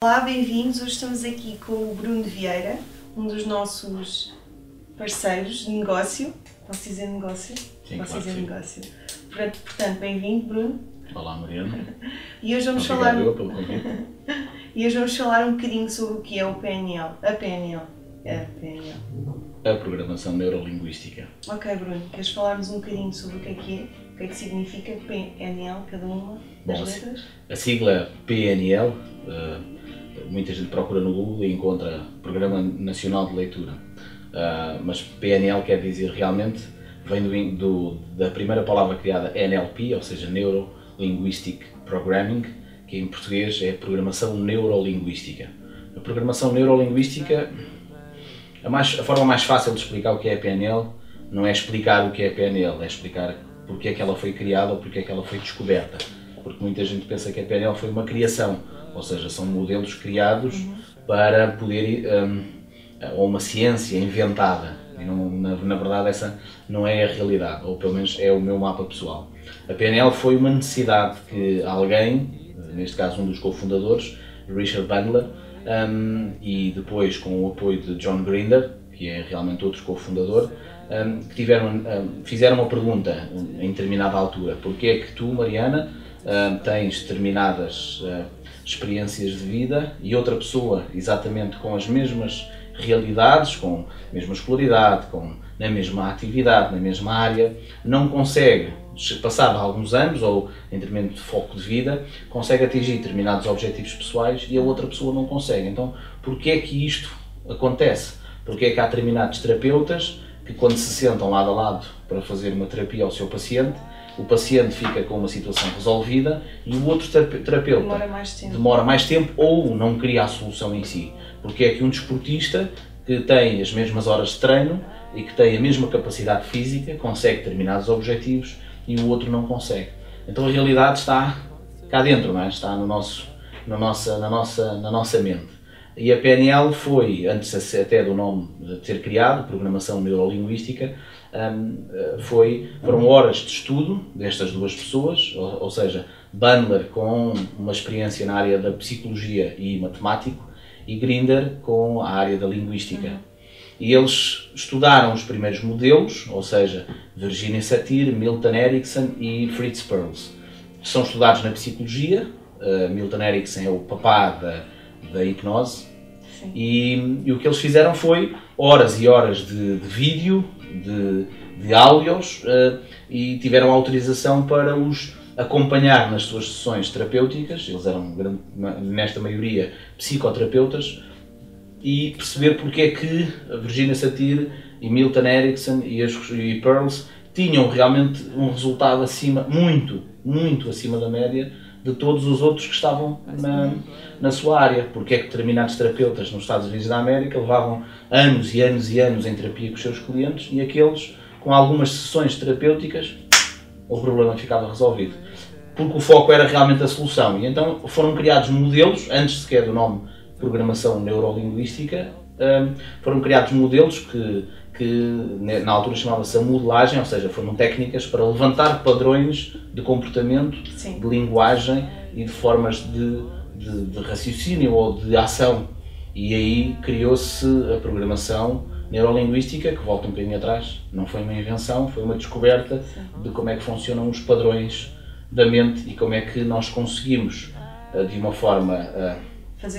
Olá, bem-vindos. Hoje estamos aqui com o Bruno Vieira, um dos nossos parceiros de negócio. Posso dizer negócio? Sim, Posso claro dizer sim. negócio. Portanto, portanto, bem-vindo, Bruno. Olá, Mariana. E hoje vamos Obrigado falar eu pelo convite. e hoje vamos falar um bocadinho sobre o que é o PNL. A PNL. A PNL. A programação neurolinguística. Ok, Bruno, queres falar-nos um bocadinho sobre o que é que é? O que é que significa PNL, cada uma das Bom, letras? A sigla PNL, eh, muita gente procura no Google e encontra Programa Nacional de Leitura. Ah, mas PNL quer dizer realmente, vem do do- da primeira palavra criada NLP, ou seja, Neuro Linguistic Programming, que em português é Programação Neurolinguística. A programação neurolinguística, a, mais- a forma mais fácil de explicar o que é PNL não é explicar o que é PNL, é explicar porque é que ela foi criada ou porque é que ela foi descoberta. Porque muita gente pensa que a PNL foi uma criação, ou seja, são modelos criados para poder, hum, ou uma ciência inventada. E não- na, na verdade essa não é a realidade, ou pelo menos é o meu mapa pessoal. A PNL foi uma necessidade que alguém, neste caso um dos cofundadores, Richard Bandler, hum, e depois com o apoio de John Grinder, que é realmente outro cofundador, hum, que tiveram, hum, fizeram uma pergunta em determinada altura. Porquê é que tu, Mariana, hum, tens determinadas hum, experiências de vida e outra pessoa exatamente com as mesmas realidades, com a mesma escolaridade, com na mesma atividade, na mesma área, não consegue, passado alguns anos ou em determinado de foco de vida, consegue atingir determinados objetivos pessoais e a outra pessoa não consegue. Então, porquê é que isto acontece? Porquê é que há determinados terapeutas que quando se sentam lado a lado para fazer uma terapia ao seu paciente, o paciente fica com uma situação resolvida e o outro terape- terapeuta Demora mais tempo. demora mais tempo ou não cria a solução em si. Porque é que um desportista que tem as mesmas horas de treino e que tem a mesma capacidade física consegue determinados objetivos e o outro não consegue. Então a realidade está cá dentro, não é? está no nosso, na, nossa, na, nossa, na nossa mente. E a PNL foi, antes até do nome ter criado, Programação Neurolinguística, hum, eh, foi, foram horas de estudo destas duas pessoas, ou, ou seja, Bandler com uma experiência na área da psicologia e matemático, e Grinder com a área da linguística. E eles estudaram os primeiros modelos, ou seja, Virginia Satir, Milton Erickson e Fritz Perls. São estudados na psicologia, eh, Milton Erickson é o papá da, da hipnose, e, e o que eles fizeram foi horas e horas de, de vídeo, de, de áudios, eh, e tiveram autorização para os acompanhar nas suas sessões terapêuticas, eles eram, grande- nesta maioria, psicoterapeutas, e perceber porque é que a Virginia Satir e Milton Erickson e, as, e Pearls tinham realmente um resultado acima, muito, muito acima da média de todos os outros que estavam na, na sua área. Porque é que determinados terapeutas nos Estados Unidos da América levavam anos e anos e anos em terapia com os seus clientes e aqueles, com algumas sessões terapêuticas, o problema ficava resolvido. Porque o foco era realmente a solução. E então foram criados modelos, antes sequer do nome Programação Neurolinguística, hum, foram criados modelos que, que ne- na altura chamava-se a modelagem, ou seja, foram técnicas para levantar padrões de comportamento, Sim. de linguagem e de formas de, de, de raciocínio ou de ação. E aí criou-se a programação neurolinguística, que volta um bocadinho atrás, não foi uma invenção, foi uma descoberta de como é que funcionam os padrões da mente e como é que nós conseguimos, eh, de uma forma eh,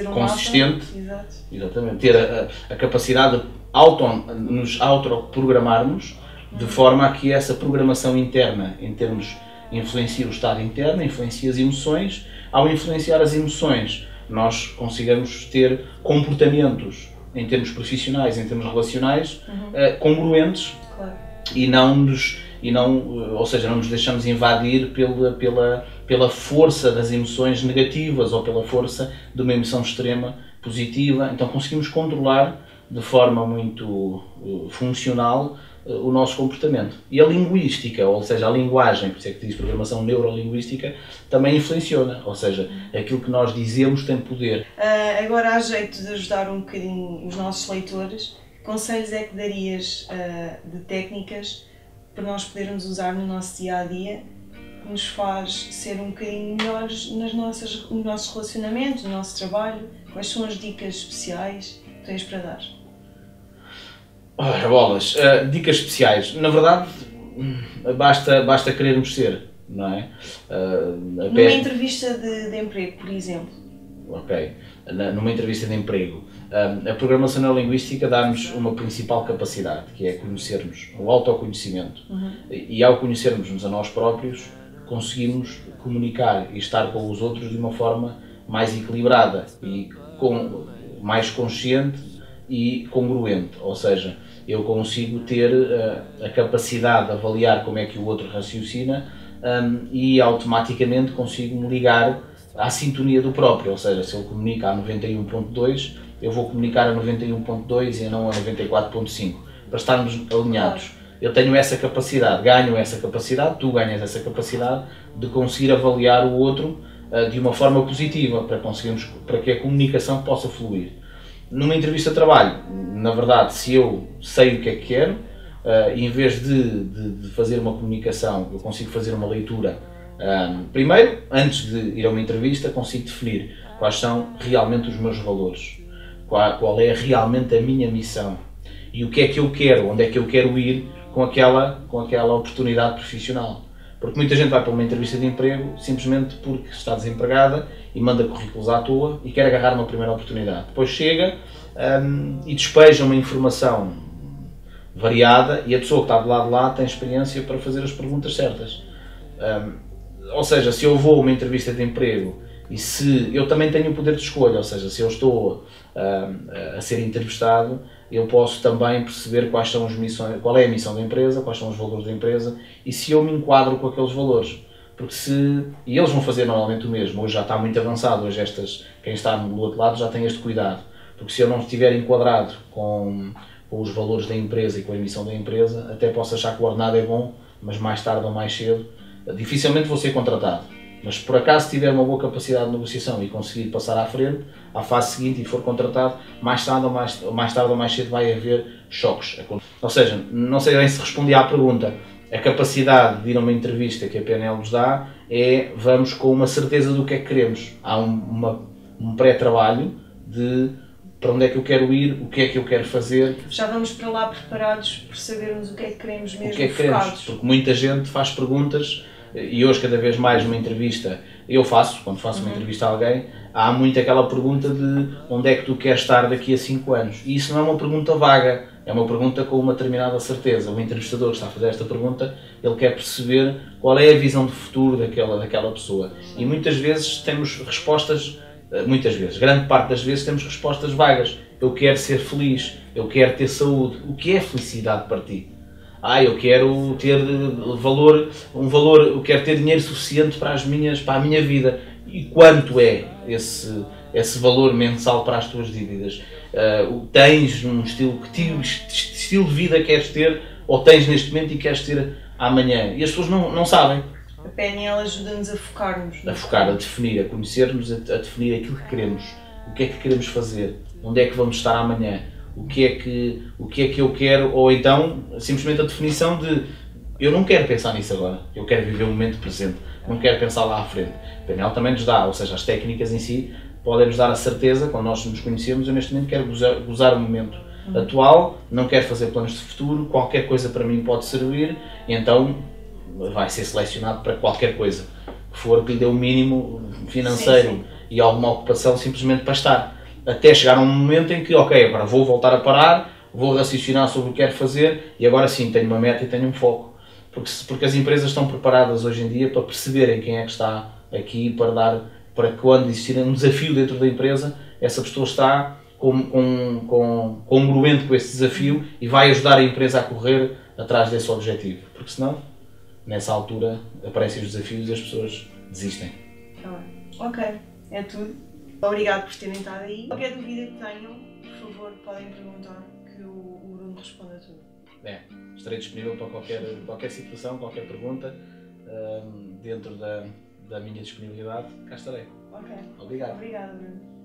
um Consistente. mapa. Exatamente, ter a, a- capacidade de auto, nos autoprogramarmos de forma a que essa programação interna, em termos, influencia o estado interno, influencia as emoções. Ao influenciar as emoções, nós consigamos ter comportamentos, em termos profissionais, em termos relacionais, eh, congruentes Claro. e não nos e não eh, ou seja não nos deixamos invadir pela pela pela força das emoções negativas ou pela força de uma emoção extrema positiva então conseguimos controlar de forma muito eh, funcional eh, o nosso comportamento e a linguística ou seja a linguagem por isso é que diz programação neurolinguística também influenciona ou seja aquilo que nós dizemos tem poder Ah, agora, há jeito de ajudar um bocadinho os nossos leitores, que conselhos é que darias ah, de técnicas para nós podermos usar no nosso dia a dia nos faz ser um bocadinho melhores nas nossas, nos nossos relacionamentos, no nosso trabalho? Quais são as dicas especiais que tens para dar? Ora, bolas, uh, dicas especiais. Na verdade, basta, basta querermos ser, não é? Uh, Numa entrevista de, de emprego, por exemplo. Ok. Numa entrevista de emprego, uh, a programação neurolinguística dá-nos uma principal capacidade, que é conhecermos, o autoconhecimento. Uhum. E, e ao conhecermos-nos a nós próprios, conseguimos comunicar e estar com os outros de uma forma mais equilibrada e com, mais consciente e congruente. Ou seja, eu consigo ter uh, a capacidade de avaliar como é que o outro raciocina um, e automaticamente consigo me ligar à sintonia do próprio, ou seja, se ele comunica a 91.2, eu vou comunicar a 91.2 e não a 94.5, para estarmos alinhados. Eu tenho essa capacidade, ganho essa capacidade, tu ganhas essa capacidade de conseguir avaliar o outro uh, de uma forma positiva, para, conseguirmos, para que a comunicação possa fluir. Numa entrevista de trabalho, na verdade, se eu sei o que é que quero, uh, em vez de, de, de, fazer uma comunicação, eu consigo fazer uma leitura. Um, primeiro, antes de ir a uma entrevista, consigo definir quais são realmente os meus valores, qual, qual é realmente a minha missão e o que é que eu quero, onde é que eu quero ir com aquela, com aquela oportunidade profissional. Porque muita gente vai para uma entrevista de emprego simplesmente porque está desempregada e manda currículos à toa e quer agarrar uma primeira oportunidade. Depois chega um, e despeja uma informação variada e a pessoa que está do lado de lá tem experiência para fazer as perguntas certas. Um, ou seja, se eu vou a uma entrevista de emprego e se eu também tenho o poder de escolha, ou seja, se eu estou um, a ser entrevistado, eu posso também perceber quais são as missões, qual é a missão da empresa, quais são os valores da empresa e se eu me enquadro com aqueles valores. Porque se. E eles vão fazer normalmente o mesmo, hoje já está muito avançado, hoje estas, quem está do outro lado já tem este cuidado. Porque se eu não estiver enquadrado com, com os valores da empresa e com a missão da empresa, até posso achar que o ordenado é bom, mas mais tarde ou mais cedo, dificilmente vou ser contratado mas se por acaso tiver uma boa capacidade de negociação e conseguir passar à frente, à fase seguinte e for contratado, mais tarde ou mais, mais, tarde ou mais cedo vai haver choques. Ou seja, não sei bem se respondi à pergunta. A capacidade de ir a uma entrevista que a PNL nos dá é vamos com uma certeza do que é que queremos. Há um, uma, um pré-trabalho de para onde é que eu quero ir, o que é que eu quero fazer. Já vamos para lá preparados por sabermos o que é que queremos mesmo. O que é que queremos, porque muita gente faz perguntas e hoje cada vez mais uma entrevista, eu faço, quando faço uma uhum. entrevista a alguém, há muito aquela pergunta de onde é que tu queres estar daqui a 5 anos. E isso não é uma pergunta vaga, é uma pergunta com uma determinada certeza. O entrevistador que está a fazer esta pergunta, ele quer perceber qual é a visão de futuro daquela, daquela pessoa. E muitas vezes temos respostas, eh, muitas vezes, grande parte das vezes temos respostas vagas. Eu quero ser feliz, eu quero ter saúde. O que é felicidade para ti? Ah, eu quero ter valor, um valor, eu quero ter dinheiro suficiente para as minhas, para a minha vida. E quanto é esse, esse valor mensal para as tuas dívidas? Uh, tens um estilo, que tipo, estilo de vida queres ter ou tens neste momento e queres ter amanhã? E as pessoas não, não sabem. A PNL ajuda-nos a focarmos. A focar, a definir, a conhecermos, a, a definir aquilo que queremos. O que é que queremos fazer? Onde é que vamos estar amanhã? O que é que, o que, é que eu quero, ou então simplesmente a definição de eu não quero pensar nisso agora, eu quero viver o momento presente, não quero pensar lá à frente. O PNL também nos dá, ou seja, as técnicas em si podem nos dar a certeza, quando nós nos conhecemos, eu neste momento quero gozar, gozar o momento uhum. atual, não quero fazer planos de futuro, qualquer coisa para mim pode servir, e então vai ser selecionado para qualquer coisa que for que lhe dê o mínimo financeiro sim, sim. e alguma ocupação simplesmente para estar até chegar um momento em que, ok, agora vou voltar a parar, vou raciocinar sobre o que quero fazer e agora sim tenho uma meta e tenho um foco. Porque, porque as empresas estão preparadas hoje em dia para perceberem quem é que está aqui para dar, para quando existir um desafio dentro da empresa, essa pessoa está com, com, com, congruente com esse desafio e vai ajudar a empresa a correr atrás desse objetivo. Porque senão, nessa altura, aparecem os desafios e as pessoas desistem. Tá ok, é tudo. Obrigado por terem estado aí. Qualquer dúvida que tenham, por favor, podem perguntar que o, o Bruno responde a tudo. É, estarei disponível para qualquer, qualquer situação, qualquer pergunta, um, dentro da, da minha disponibilidade, cá estarei. Ok. Obrigado. Obrigada, Bruno.